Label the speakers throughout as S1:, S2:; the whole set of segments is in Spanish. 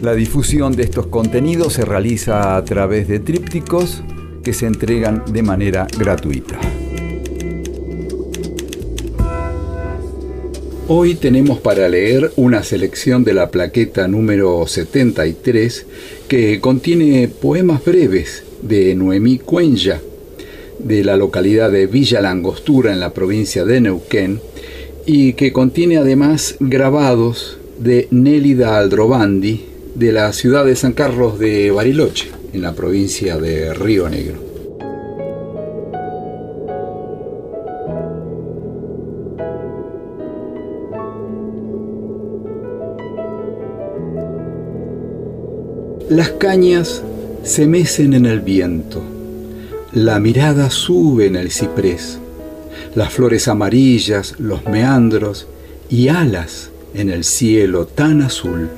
S1: La difusión de estos contenidos se realiza a través de trípticos que se entregan de manera gratuita. Hoy tenemos para leer una selección de la plaqueta número 73 que contiene poemas breves de Noemí Cuenya, de la localidad de Villa Langostura en la provincia de Neuquén, y que contiene además grabados de Nélida Aldrovandi de la ciudad de San Carlos de Bariloche, en la provincia de Río Negro. Las cañas se mecen en el viento, la mirada sube en el ciprés, las flores amarillas, los meandros y alas en el cielo tan azul.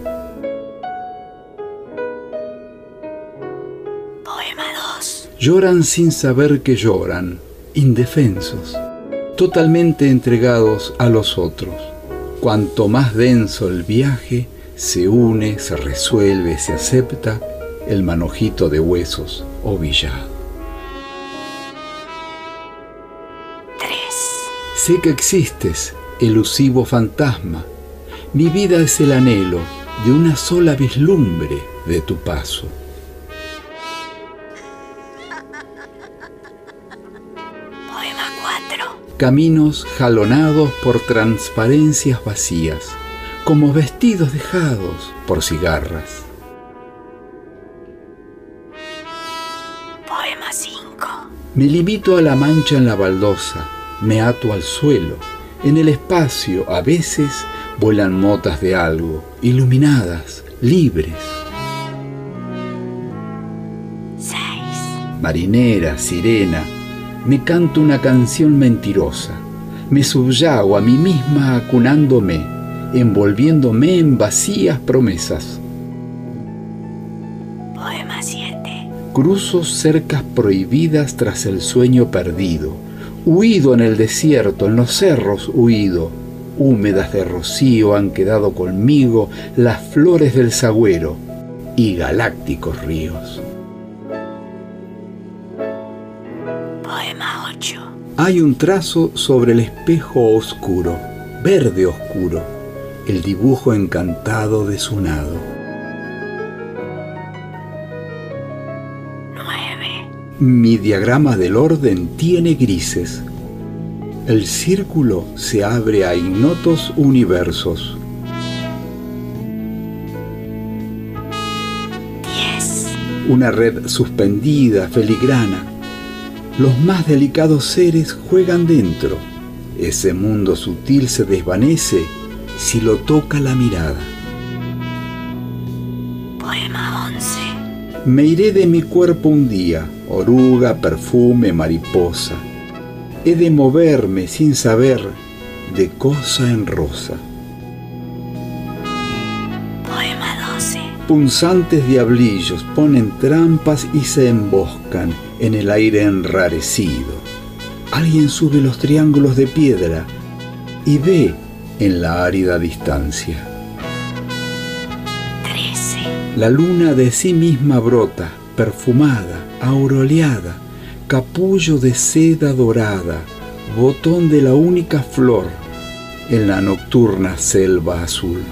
S1: Lloran sin saber que lloran, indefensos, totalmente entregados a los otros. Cuanto más denso el viaje, se une, se resuelve, se acepta el manojito de huesos ovillado.
S2: 3.
S1: Sé que existes, elusivo fantasma. Mi vida es el anhelo de una sola vislumbre de tu paso. Caminos jalonados por transparencias vacías, como vestidos dejados por cigarras.
S2: Poema 5.
S1: Me limito a la mancha en la baldosa, me ato al suelo. En el espacio a veces vuelan motas de algo, iluminadas, libres.
S2: 6.
S1: Marinera, sirena, me canto una canción mentirosa. Me subyago a mí misma acunándome, envolviéndome en vacías promesas.
S2: Poema 7.
S1: Cruzo cercas prohibidas tras el sueño perdido, huido en el desierto, en los cerros huido. Húmedas de rocío han quedado conmigo las flores del sagüero y galácticos ríos. Hay un trazo sobre el espejo oscuro, verde oscuro, el dibujo encantado de su nado.
S2: 9.
S1: Mi diagrama del orden tiene grises. El círculo se abre a ignotos universos.
S2: 10.
S1: Una red suspendida, filigrana. Los más delicados seres juegan dentro. Ese mundo sutil se desvanece si lo toca la mirada.
S2: Poema 11.
S1: Me iré de mi cuerpo un día, oruga, perfume, mariposa. He de moverme sin saber de cosa en rosa. Punzantes diablillos ponen trampas y se emboscan en el aire enrarecido. Alguien sube los triángulos de piedra y ve en la árida distancia.
S2: 13.
S1: La luna de sí misma brota, perfumada, aureoleada, capullo de seda dorada, botón de la única flor en la nocturna selva azul.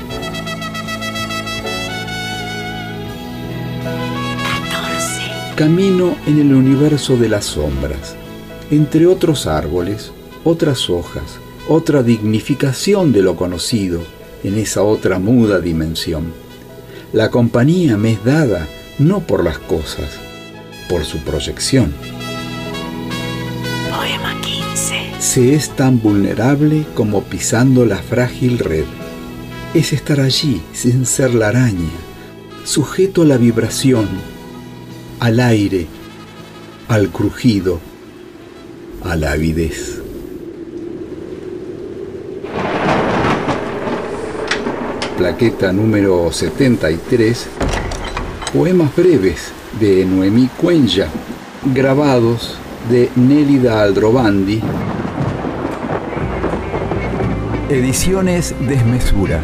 S1: Camino en el universo de las sombras, entre otros árboles, otras hojas, otra dignificación de lo conocido en esa otra muda dimensión. La compañía me es dada no por las cosas, por su proyección.
S2: Poema 15.
S1: Se es tan vulnerable como pisando la frágil red. Es estar allí sin ser la araña, sujeto a la vibración,
S3: al aire, al crujido, a la avidez. Plaqueta número 73, poemas breves de Noemí Cuenya, grabados de Nélida Aldrovandi.
S1: Ediciones Desmesura.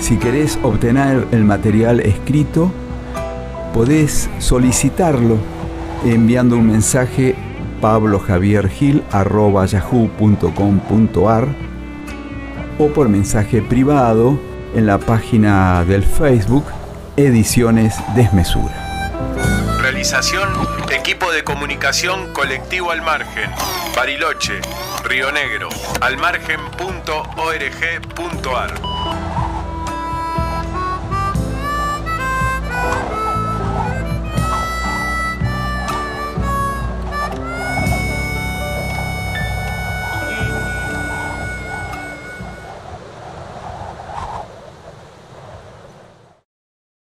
S1: Si querés obtener el material escrito, podés solicitarlo enviando un mensaje pablojaviergil.yahoo.com.ar o por mensaje privado en la página del Facebook Ediciones Desmesura.
S4: Realización Equipo de Comunicación Colectivo Al Margen, Bariloche, Río Negro, almargen.org.ar.